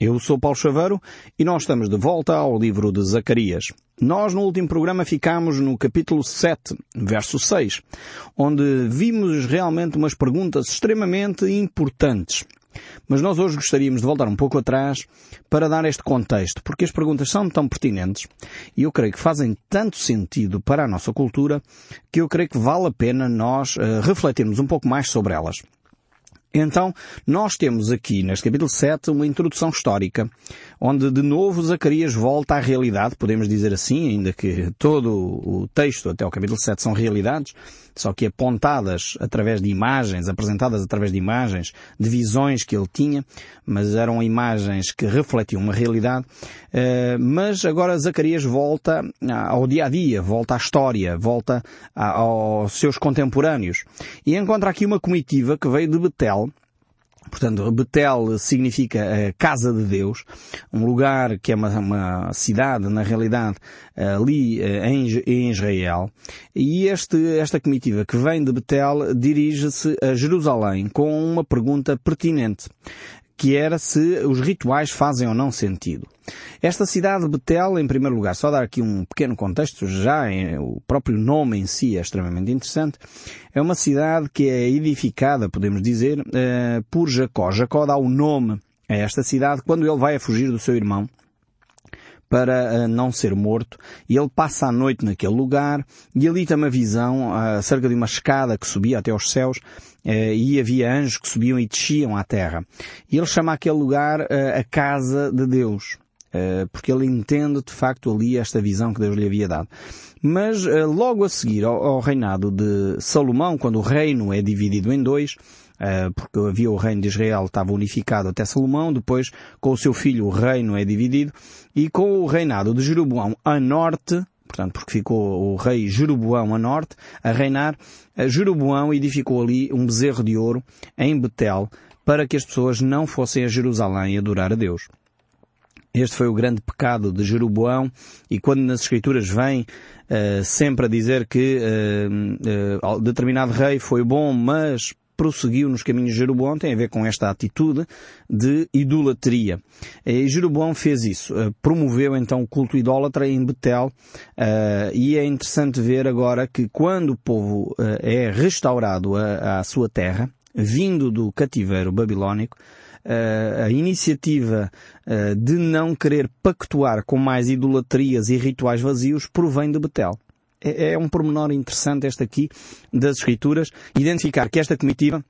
Eu sou Paulo Chaveiro e nós estamos de volta ao livro de Zacarias. Nós no último programa ficámos no capítulo 7, verso 6, onde vimos realmente umas perguntas extremamente importantes. Mas nós hoje gostaríamos de voltar um pouco atrás para dar este contexto, porque as perguntas são tão pertinentes e eu creio que fazem tanto sentido para a nossa cultura que eu creio que vale a pena nós uh, refletirmos um pouco mais sobre elas. Então, nós temos aqui, neste capítulo 7, uma introdução histórica, onde de novo Zacarias volta à realidade, podemos dizer assim, ainda que todo o texto até o capítulo 7 são realidades, só que apontadas através de imagens, apresentadas através de imagens, de visões que ele tinha, mas eram imagens que refletiam uma realidade. Eh, mas agora Zacarias volta ao dia a dia, volta à história, volta aos seus contemporâneos. E encontra aqui uma comitiva que veio de Betel, Portanto, Betel significa a casa de Deus, um lugar que é uma, uma cidade, na realidade, ali eh, em, em, Israel. E este, esta comitiva que vem de Betel dirige-se a Jerusalém com uma pergunta pertinente que era se os rituais fazem ou não sentido. Esta cidade de Betel, em primeiro lugar, só dar aqui um pequeno contexto, já em, o próprio nome em si é extremamente interessante, é uma cidade que é edificada, podemos dizer, uh, por Jacó. Jacó dá o nome a esta cidade quando ele vai a fugir do seu irmão para uh, não ser morto, e ele passa a noite naquele lugar, e ali tem uma visão uh, acerca de uma escada que subia até aos céus, uh, e havia anjos que subiam e desciam à terra. E ele chama aquele lugar a casa de Deus, porque ele entende de facto ali esta visão que Deus lhe havia dado. Mas logo a seguir ao, reinado de Salomão, quando o reino é dividido em dois, eh, porque havia o reino de Israel, estava unificado até Salomão, depois com o seu filho o reino é dividido, e com o reinado de Jeroboão a norte, portanto, porque ficou o rei Jeroboão a norte, a reinar, eh, Jeroboão edificou ali um bezerro de ouro em Betel, para que as pessoas não fossem a Jerusalém adorar a Deus. Este foi o grande pecado de Jeroboão e quando nas Escrituras vem uh, sempre a dizer que uh, uh, determinado rei foi bom, mas prosseguiu nos caminhos de Jeroboão tem a ver com esta atitude de idolatria. E Jeroboão fez isso, eh, promoveu então o culto idólatra em Betel, eh, e é interessante ver agora que quando o povo eh, é restaurado à sua terra, vindo do cativeiro babilónico, a iniciativa de não querer pactuar com mais idolatrias e rituais vazios provém de Betel. É, é um pormenor interessante este aqui das Escrituras, identificar que esta comitiva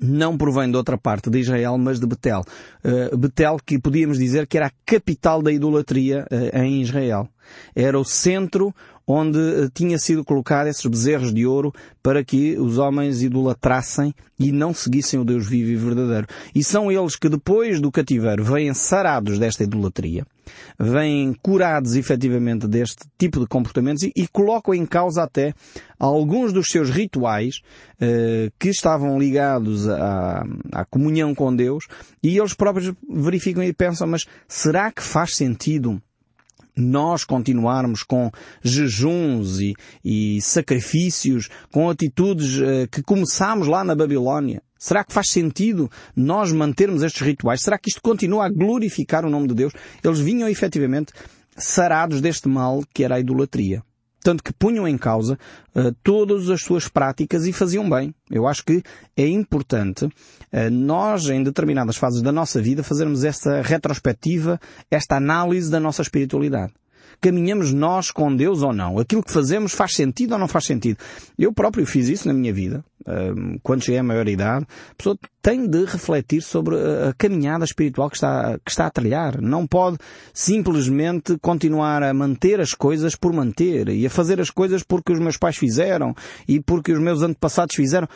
não provém de outra parte de Israel, mas de Betel. Uh, Betel, que podíamos dizer que era a capital da idolatria uh, em Israel. Era o centro onde uh, tinha sido colocado esses bezerros de ouro para que os homens idolatrassem e não seguissem o Deus vivo e verdadeiro. E são eles que depois do cativeiro vêm sarados desta idolatria vêm curados efetivamente deste tipo de comportamentos e, e colocam em causa até alguns dos seus rituais eh, que estavam ligados à, à comunhão com Deus e eles próprios verificam e pensam, mas será que faz sentido nós continuarmos com jejuns e, e sacrifícios, com atitudes uh, que começámos lá na Babilónia? Será que faz sentido nós mantermos estes rituais? Será que isto continua a glorificar o nome de Deus? Eles vinham efetivamente sarados deste mal que era a idolatria. Tanto que punham em causa uh, todas as suas práticas e faziam bem. Eu acho que é importante uh, nós, em determinadas fases da nossa vida, fazermos esta retrospectiva, esta análise da nossa espiritualidade caminhamos nós com Deus ou não? Aquilo que fazemos faz sentido ou não faz sentido? Eu próprio fiz isso na minha vida. Quando cheguei à maioridade, a pessoa tem de refletir sobre a caminhada espiritual que está, que está a trilhar. Não pode simplesmente continuar a manter as coisas por manter e a fazer as coisas porque os meus pais fizeram e porque os meus antepassados fizeram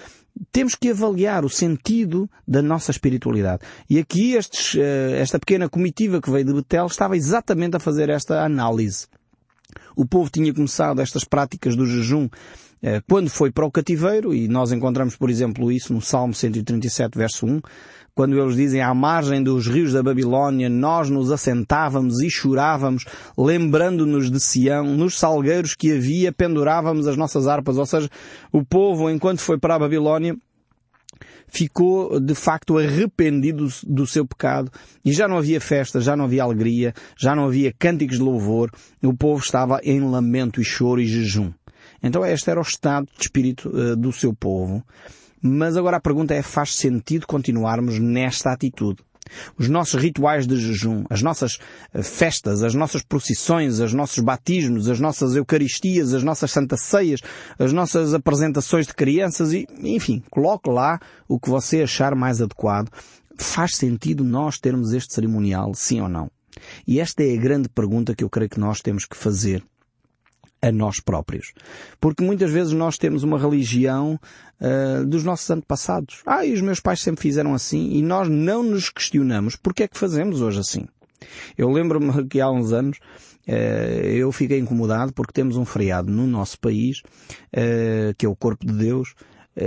temos que avaliar o sentido da nossa espiritualidade. E aqui estes, eh, esta pequena comitiva que veio de Betel estava exatamente a fazer esta análise. O povo tinha começado estas práticas do jejum quando foi para o cativeiro, e nós encontramos, por exemplo, isso no Salmo 137, verso 1, quando eles dizem à margem dos rios da Babilónia, nós nos assentávamos e chorávamos, lembrando-nos de Sião, nos salgueiros que havia pendurávamos as nossas harpas, ou seja, o povo, enquanto foi para a Babilónia, ficou de facto arrependido do seu pecado. E já não havia festa, já não havia alegria, já não havia cânticos de louvor, o povo estava em lamento e choro e jejum. Então este era o estado de espírito uh, do seu povo. Mas agora a pergunta é, faz sentido continuarmos nesta atitude? Os nossos rituais de jejum, as nossas eh, festas, as nossas procissões, os nossos batismos, as nossas eucaristias, as nossas santas ceias, as nossas apresentações de crianças e, enfim, coloque lá o que você achar mais adequado. Faz sentido nós termos este cerimonial, sim ou não? E esta é a grande pergunta que eu creio que nós temos que fazer a nós próprios. Porque muitas vezes nós temos uma religião uh, dos nossos antepassados. Ah, e os meus pais sempre fizeram assim e nós não nos questionamos porque é que fazemos hoje assim. Eu lembro-me que há uns anos uh, eu fiquei incomodado porque temos um feriado no nosso país, uh, que é o Corpo de Deus,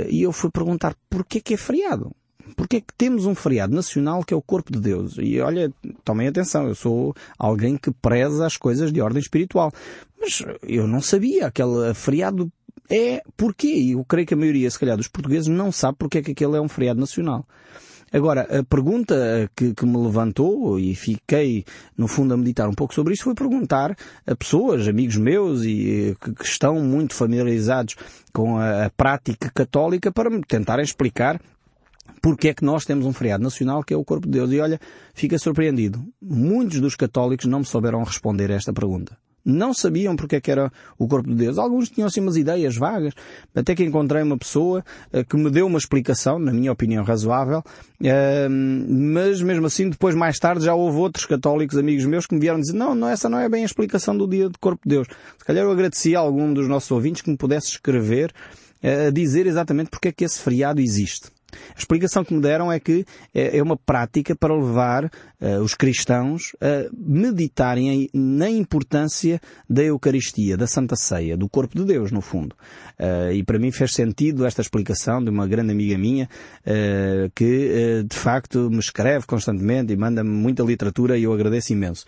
e eu fui perguntar porquê que é feriado. Porque é que temos um feriado nacional que é o Corpo de Deus? E olha, tomem atenção, eu sou alguém que preza as coisas de ordem espiritual. Mas eu não sabia, aquele feriado é porquê? E eu creio que a maioria, se calhar, dos portugueses não sabe porque é que aquele é um feriado nacional. Agora, a pergunta que, que, me levantou e fiquei, no fundo, a meditar um pouco sobre isto foi perguntar a pessoas, amigos meus e que, que estão muito familiarizados com a, a prática católica para me tentarem explicar porque é que nós temos um feriado nacional que é o Corpo de Deus. E olha, fica surpreendido. Muitos dos católicos não me souberam responder a esta pergunta. Não sabiam porque é que era o Corpo de Deus. Alguns tinham assim umas ideias vagas, até que encontrei uma pessoa uh, que me deu uma explicação, na minha opinião razoável, uh, mas mesmo assim depois mais tarde já houve outros católicos amigos meus que me vieram dizer não, não, essa não é bem a explicação do dia do Corpo de Deus. Se calhar eu agradeci a algum dos nossos ouvintes que me pudesse escrever uh, a dizer exatamente porque é que esse feriado existe. A explicação que me deram é que é, é uma prática para levar uh, os cristãos a meditarem na importância da Eucaristia, da Santa Ceia, do Corpo de Deus, no fundo. Uh, e para mim fez sentido esta explicação de uma grande amiga minha uh, que de facto me escreve constantemente e manda-me muita literatura e eu agradeço imenso.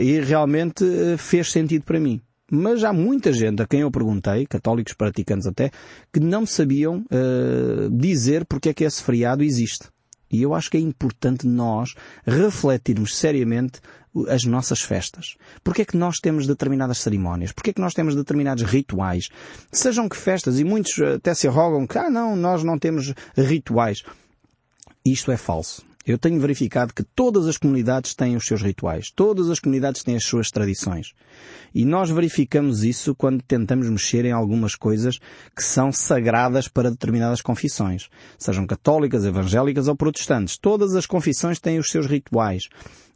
e realmente fez sentido para mim. Mas há muita gente a quem eu perguntei, católicos praticantes até, que não sabiam uh, dizer porque é que esse feriado existe. E eu acho que é importante nós refletirmos seriamente as nossas festas. Porquê é que nós temos determinadas cerimónias? Porquê é que nós temos determinados rituais? Sejam que festas, e muitos até se arrogam que, ah não, nós não temos rituais. Isto é falso. Eu tenho verificado que todas as comunidades têm os seus rituais, todas as comunidades têm as suas tradições. E nós verificamos isso quando tentamos mexer em algumas coisas que são sagradas para determinadas confissões, sejam católicas, evangélicas ou protestantes. Todas as confissões têm os seus rituais.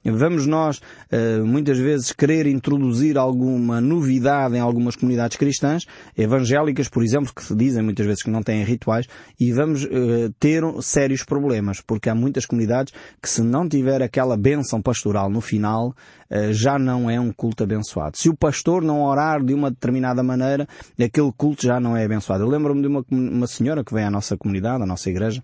Vamos nós, eh, muitas vezes, querer introduzir alguma novidade em algumas comunidades cristãs, evangélicas, por exemplo, que se dizem muitas vezes que não têm rituais, e vamos eh, ter sérios problemas, porque há muitas comunidades que se não tiver aquela bênção pastoral no final, eh, já não é um culto abençoado. Se o pastor não orar de uma determinada maneira, aquele culto já não é abençoado. Eu lembro-me de uma, uma senhora que vem à nossa comunidade, à nossa igreja,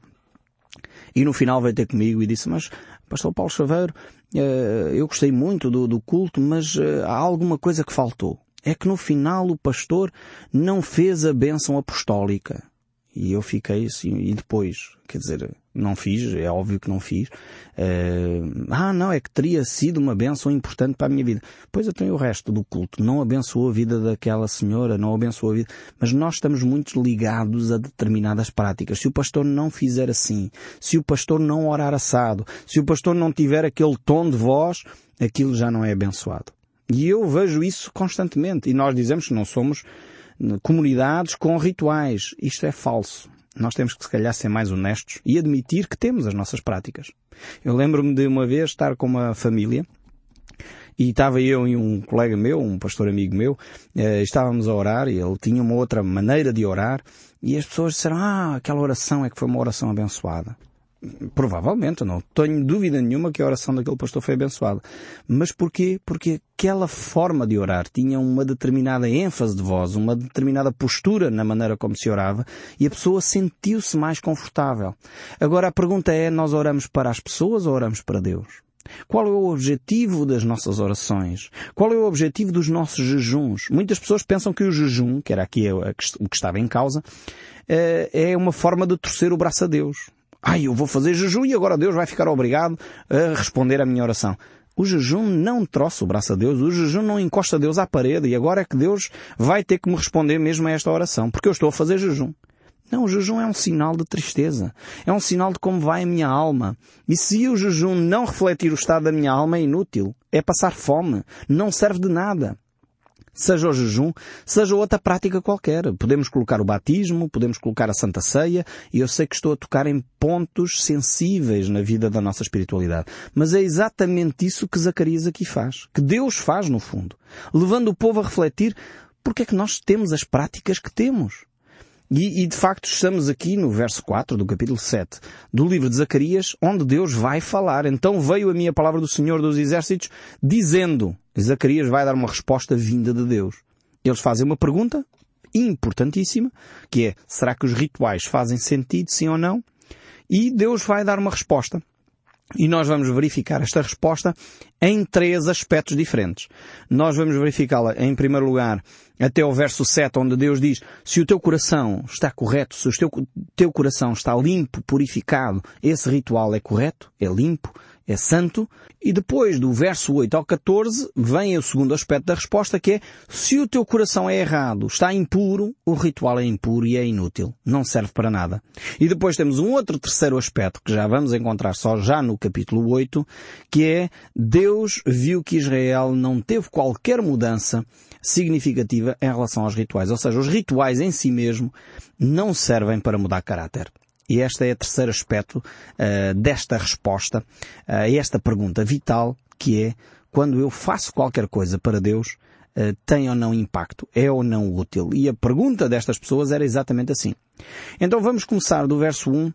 e no final veio ter comigo e disse, mas Pastor Paulo Chaveiro, eh, eu gostei muito do, do culto, mas eh, há alguma coisa que faltou. É que no final o pastor não fez a bênção apostólica. E eu fiquei assim, e depois, quer dizer, não fiz, é óbvio que não fiz. Uh, ah, não, é que teria sido uma benção importante para a minha vida. Pois eu tenho o resto do culto. Não abençoou a vida daquela senhora, não abençoou a vida. Mas nós estamos muito ligados a determinadas práticas. Se o pastor não fizer assim, se o pastor não orar assado, se o pastor não tiver aquele tom de voz, aquilo já não é abençoado. E eu vejo isso constantemente. E nós dizemos que não somos comunidades com rituais. Isto é falso. Nós temos que, se calhar, ser mais honestos e admitir que temos as nossas práticas. Eu lembro-me de uma vez estar com uma família e estava eu e um colega meu, um pastor amigo meu, eh, estávamos a orar e ele tinha uma outra maneira de orar e as pessoas disseram, ah, aquela oração é que foi uma oração abençoada. Provavelmente, não tenho dúvida nenhuma que a oração daquele pastor foi abençoada. Mas porquê? Porque aquela forma de orar tinha uma determinada ênfase de voz, uma determinada postura na maneira como se orava e a pessoa sentiu-se mais confortável. Agora a pergunta é, nós oramos para as pessoas ou oramos para Deus? Qual é o objetivo das nossas orações? Qual é o objetivo dos nossos jejuns? Muitas pessoas pensam que o jejum, que era aqui o que estava em causa, eh, é uma forma de torcer o braço a Deus. Ai, eu vou fazer jejum e agora Deus vai ficar obrigado a responder à minha oração. O jejum não troça o braço a Deus, o jejum não encosta Deus à parede e agora é que Deus vai ter que me responder mesmo a esta oração, porque eu estou a fazer jejum. Não, o jejum é um sinal de tristeza. É um sinal de como vai a minha alma. E se o jejum não refletir o estado da minha alma é inútil. É passar fome. Não serve de nada. Seja o jejum, seja outra prática qualquer. Podemos colocar o batismo, podemos colocar a Santa Ceia, e eu sei que estou a tocar em pontos sensíveis na vida da nossa espiritualidade. Mas é exatamente isso que Zacarias aqui faz. Que Deus faz, no fundo. Levando o povo a refletir porque é que nós temos as práticas que temos. E, e, de facto estamos aqui no verso 4 do capítulo 7 do livro de Zacarias, onde Deus vai falar. Então veio a minha palavra do Senhor dos Exércitos, dizendo, Zacarias vai dar uma resposta vinda de Deus. Eles fazem uma pergunta importantíssima, que é, será que os rituais fazem sentido, sim ou não? E Deus vai dar uma resposta. E nós vamos verificar esta resposta em três aspectos diferentes. Nós vamos verificá-la, em primeiro lugar, até o verso 7, onde Deus diz, se o teu coração está correto, se o teu, teu coração está limpo, purificado, esse ritual é correto, é limpo, é santo. E depois do verso 8 ao 14 vem o segundo aspecto da resposta que é se o teu coração é errado, está impuro, o ritual é impuro e é inútil. Não serve para nada. E depois temos um outro terceiro aspecto que já vamos encontrar só já no capítulo 8, que é Deus viu que Israel não teve qualquer mudança significativa em relação aos rituais. Ou seja, os rituais em si mesmo não servem para mudar caráter. E este é o terceiro aspecto uh, desta resposta uh, a esta pergunta vital, que é quando eu faço qualquer coisa para Deus, uh, tem ou não impacto? É ou não útil? E a pergunta destas pessoas era exatamente assim. Então vamos começar do verso 1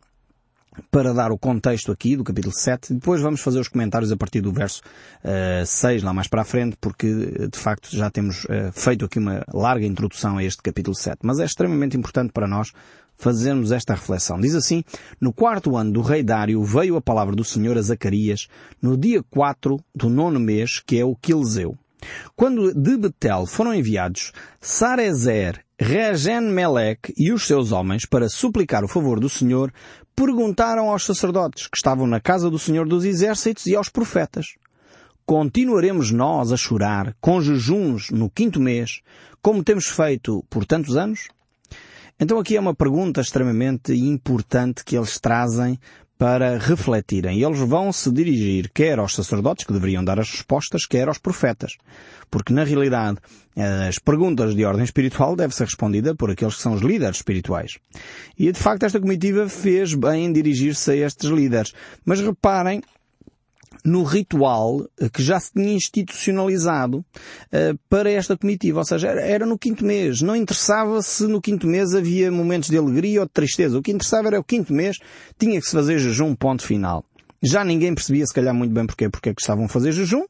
para dar o contexto aqui do capítulo 7. Depois vamos fazer os comentários a partir do verso uh, 6, lá mais para a frente, porque de facto já temos uh, feito aqui uma larga introdução a este capítulo 7. Mas é extremamente importante para nós fazermos esta reflexão. Diz assim, no quarto ano do rei Dário veio a palavra do Senhor a Zacarias no dia 4 do nono mês, que é o Quilzeu. Quando de Betel foram enviados Sarezer, Regen Melech e os seus homens para suplicar o favor do Senhor, perguntaram aos sacerdotes que estavam na casa do Senhor dos Exércitos e aos profetas. Continuaremos nós a chorar com jejuns no quinto mês, como temos feito por tantos anos? Então aqui é uma pergunta extremamente importante que eles trazem para refletirem. E eles vão se dirigir quer aos sacerdotes, que deveriam dar as respostas, quer aos profetas. Porque, na realidade, as perguntas de ordem espiritual devem ser respondidas por aqueles que são os líderes espirituais. E, de facto, esta comitiva fez bem em dirigir-se a estes líderes. Mas reparem no ritual eh, que já se tinha institucionalizado uh, para esta comitiva. Ou seja, era, no quinto mês. Não interessava se no quinto mês havia momentos de alegria ou de tristeza. O que interessava era o quinto mês, tinha que se fazer jejum, ponto final. Já ninguém percebia, se calhar, muito bem porque, porque é que estavam a fazer jejum,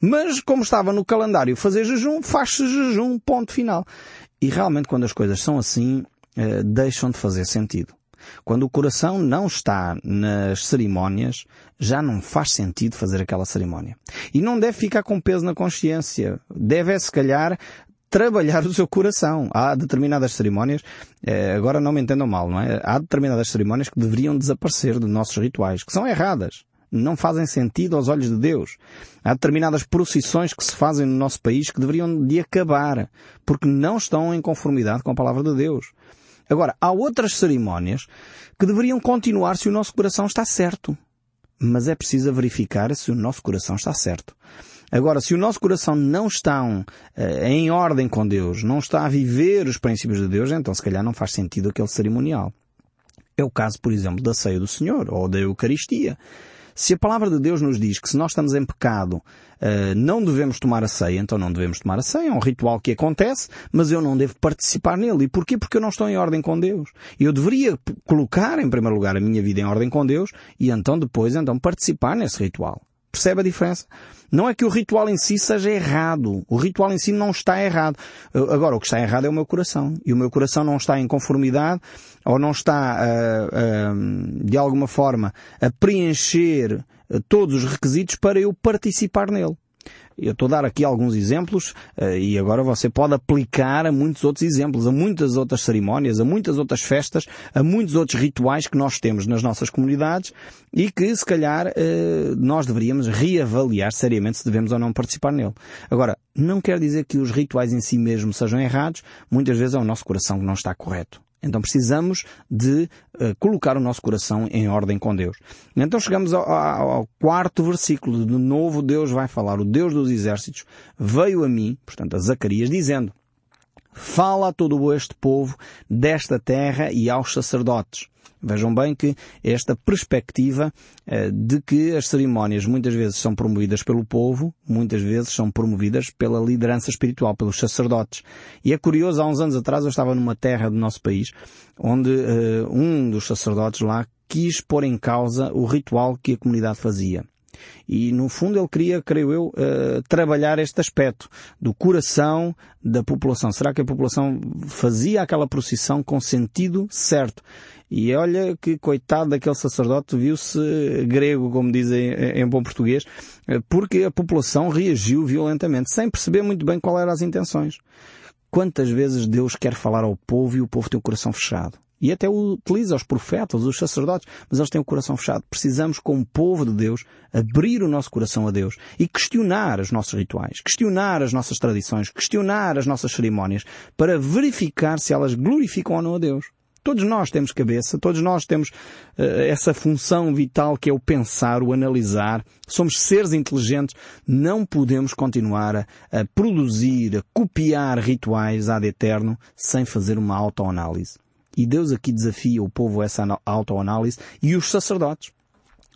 mas como estava no calendário fazer jejum, faz-se jejum, ponto final. E realmente quando as coisas são assim, uh, deixam de fazer sentido. Quando o coração não está nas cerimónias, já não faz sentido fazer aquela cerimónia. E não deve ficar com peso na consciência. Deve, se calhar, trabalhar o seu coração. Há determinadas cerimónias, eh, agora não me entendam mal, não é? Há determinadas cerimónias que deveriam desaparecer dos nossos rituais, que são erradas. Não fazem sentido aos olhos de Deus. Há determinadas procissões que se fazem no nosso país que deveriam de acabar, porque não estão em conformidade com a palavra de Deus. Agora, há outras cerimónias que deveriam continuar se o nosso coração está certo. Mas é preciso verificar se o nosso coração está certo. Agora, se o nosso coração não está uh, em ordem com Deus, não está a viver os princípios de Deus, então se calhar não faz sentido aquele cerimonial. É o caso, por exemplo, da ceia do Senhor ou da Eucaristia. Se a palavra de Deus nos diz que se nós estamos em pecado uh, não devemos tomar a ceia, então não devemos tomar a ceia. É um ritual que acontece, mas eu não devo participar nele. E porquê? Porque eu não estou em ordem com Deus. Eu deveria colocar em primeiro lugar a minha vida em ordem com Deus e então depois então participar nesse ritual. Percebe a diferença? Não é que o ritual em si seja errado. O ritual em si não está errado. Agora, o que está errado é o meu coração. E o meu coração não está em conformidade ou não está, uh, uh, de alguma forma, a preencher todos os requisitos para eu participar nele. Eu estou a dar aqui alguns exemplos uh, e agora você pode aplicar a muitos outros exemplos, a muitas outras cerimónias, a muitas outras festas, a muitos outros rituais que nós temos nas nossas comunidades e que se calhar uh, nós deveríamos reavaliar seriamente se devemos ou não participar nele. Agora, não quer dizer que os rituais em si mesmos sejam errados, muitas vezes é o nosso coração que não está correto. Então precisamos de uh, colocar o nosso coração em ordem com Deus. Então chegamos ao, ao, quarto versículo. De novo Deus vai falar. O Deus dos exércitos veio a mim, portanto a Zacarias, dizendo Fala a todo este povo desta terra e aos sacerdotes. Vejam bem que esta perspectiva eh, de que as cerimónias muitas vezes são promovidas pelo povo, muitas vezes são promovidas pela liderança espiritual, pelos sacerdotes. E é curioso, há uns anos atrás eu estava numa terra do nosso país, onde uh, um dos sacerdotes lá quis pôr em causa o ritual que a comunidade fazia. E no fundo ele queria, creio eu, uh, trabalhar este aspecto do coração da população. Será que a população fazia aquela procissão com sentido certo? E olha que coitado daquele sacerdote viu-se grego, como dizem em bom português, eh, porque a população reagiu violentamente, sem perceber muito bem qual eram as intenções. Quantas vezes Deus quer falar ao povo e o povo tem o coração fechado? E até utiliza os profetas, os sacerdotes, mas eles têm o coração fechado. Precisamos, como povo de Deus, abrir o nosso coração a Deus e questionar os nossos rituais, questionar as nossas tradições, questionar as nossas cerimónias, para verificar se elas glorificam ou não a Deus. Todos nós temos cabeça, todos nós temos uh, essa função vital que é o pensar, o analisar. Somos seres inteligentes. Não podemos continuar a, a produzir, a copiar rituais ad eterno sem fazer uma autoanálise. E Deus aqui desafia o povo a essa autoanálise e os sacerdotes.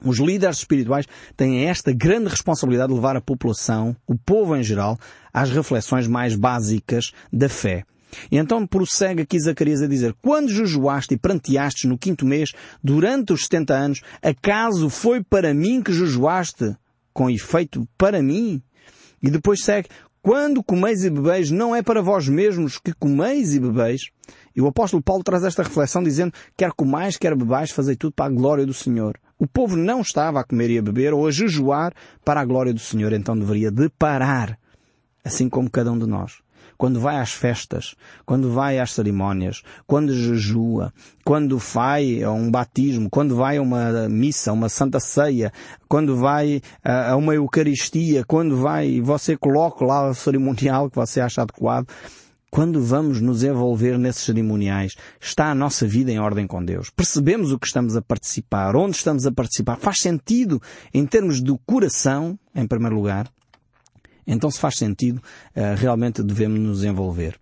Os líderes espirituais têm esta grande responsabilidade de levar a população, o povo em geral, às reflexões mais básicas da fé. E então prossegue aqui Zacarias a dizer, quando jejuaste e pranteastes no quinto mês, durante os setenta anos, acaso foi para mim que jejuaste? Com efeito, para mim? E depois segue, quando comeis e bebeis, não é para vós mesmos que comeis e bebeis? E o apóstolo Paulo traz esta reflexão dizendo, quer comais, quer bebais, fazei tudo para a glória do Senhor. O povo não estava a comer e a beber ou a jejuar para a glória do Senhor, então deveria de parar, assim como cada um de nós. Quando vai às festas, quando vai às cerimónias, quando jejua, quando vai a um batismo, quando vai a uma missa, uma santa ceia, quando vai a uma eucaristia, quando vai, você coloca lá o cerimonial que você acha adequado, quando vamos nos envolver nesses cerimoniais, está a nossa vida em ordem com Deus. Percebemos o que estamos a participar, onde estamos a participar. Faz sentido em termos do coração, em primeiro lugar. Então, se faz sentido, eh, realmente devemos nos envolver.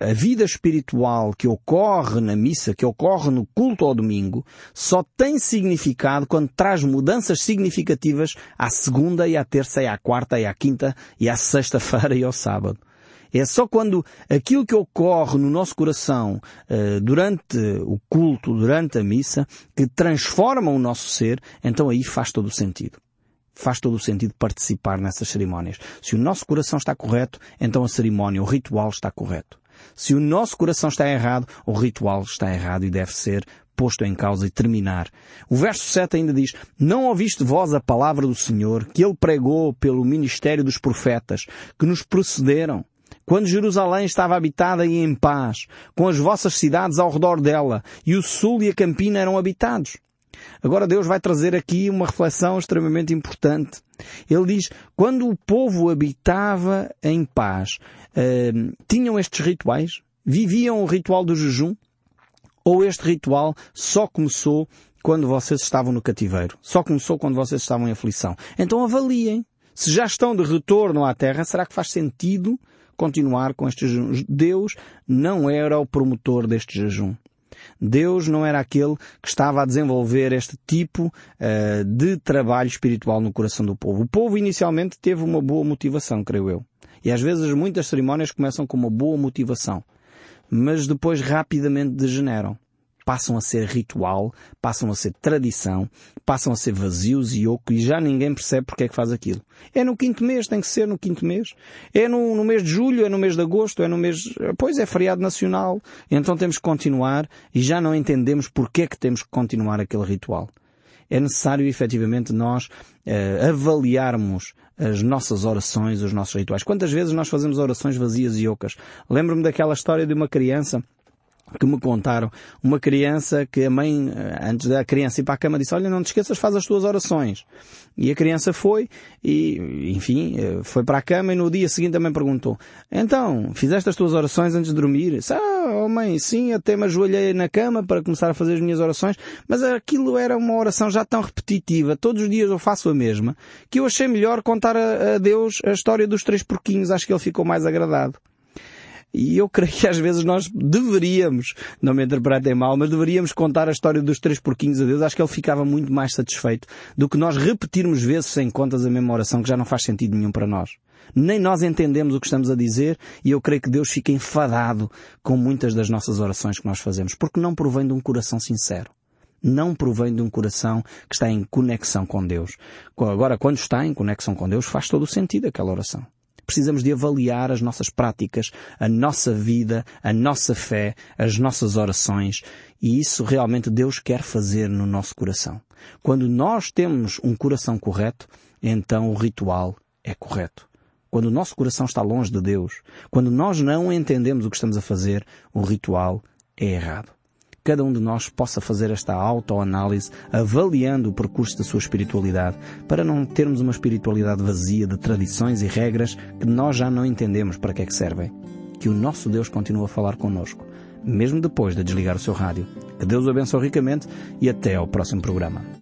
A vida espiritual que ocorre na missa, que ocorre no culto ao domingo, só tem significado quando traz mudanças significativas à segunda e à terça e à quarta e à quinta e à sexta-feira e ao sábado. É só quando aquilo que ocorre no nosso coração uh, durante o culto, durante a missa, que transforma o nosso ser, então aí faz todo o sentido. Faz todo o sentido participar nessas cerimónias. Se o nosso coração está correto, então a cerimónia, o ritual está correto. Se o nosso coração está errado, o ritual está errado e deve ser posto em causa e terminar. O verso 7 ainda diz, Não ouviste vós a palavra do Senhor, que Ele pregou pelo ministério dos profetas, que nos precederam, quando Jerusalém estava habitada e em paz, com as vossas cidades ao redor dela, e o sul e a campina eram habitados. Agora Deus vai trazer aqui uma reflexão extremamente importante. Ele diz, quando o povo habitava em paz, uh, tinham estes rituais? Viviam o ritual do jejum? Ou este ritual só começou quando vocês estavam no cativeiro? Só começou quando vocês estavam em aflição? Então avaliem. Se já estão de retorno à terra, será que faz sentido continuar com este jejum. Deus não era o promotor deste jejum. Deus não era aquele que estava a desenvolver este tipo uh, de trabalho espiritual no coração do povo. O povo inicialmente teve uma boa motivação, creio eu. E às vezes muitas cerimónias começam com uma boa motivação, mas depois rapidamente degeneram passam a ser ritual, passam a ser tradição, passam a ser vazios e oco e já ninguém percebe porque é que faz aquilo. É no quinto mês, tem que ser no quinto mês. É no, no mês de julho, é no mês de agosto, é no mês, pois é feriado nacional. Então temos que continuar e já não entendemos porque é que temos que continuar aquele ritual é necessário efetivamente nós uh, avaliarmos as nossas orações, os nossos rituais. Quantas vezes nós fazemos orações vazias e ocas? Lembro-me daquela história de uma criança que me contaram uma criança que a mãe, eh, antes da criança ir para a cama, disse, olha, não te esqueças, faz as tuas orações. E a criança foi e, enfim, eh, foi para a cama e no dia seguinte também perguntou, então, fizeste as tuas orações antes de dormir? Disse, ah, oh mãe, sim, até me ajoelhei na cama para começar a fazer as minhas orações, mas aquilo era uma oração já tão repetitiva, todos os dias eu faço a mesma, que eu achei melhor contar a, a Deus a história dos três porquinhos, acho que ele ficou mais agradado. E eu creio que às vezes nós deveríamos, não me interpretem mal, mas deveríamos contar a história dos três porquinhos a Deus. Acho que ele ficava muito mais satisfeito do que nós repetirmos vezes sem contas a mesma oração que já não faz sentido nenhum para nós. Nem nós entendemos o que estamos a dizer e eu creio que Deus fica enfadado com muitas das nossas orações que nós fazemos, porque não provém de um coração sincero não provém de um coração que está em conexão com Deus. Agora, quando está em conexão com Deus, faz todo o sentido aquela oração precisamos de avaliar as nossas práticas, a nossa vida, a nossa fé, as nossas orações. E isso realmente Deus quer fazer no nosso coração. Quando nós temos um coração correto, então o ritual é correto. Quando o nosso coração está longe de Deus, quando nós não entendemos o que estamos a fazer, o ritual é errado cada um de nós possa fazer esta autoanálise, avaliando o percurso da sua espiritualidade, para não termos uma espiritualidade vazia de tradições e regras que nós já não entendemos para que é que servem. Que o nosso Deus continue a falar connosco, mesmo depois de desligar o seu rádio. Que Deus o abençoe ricamente e até ao próximo programa.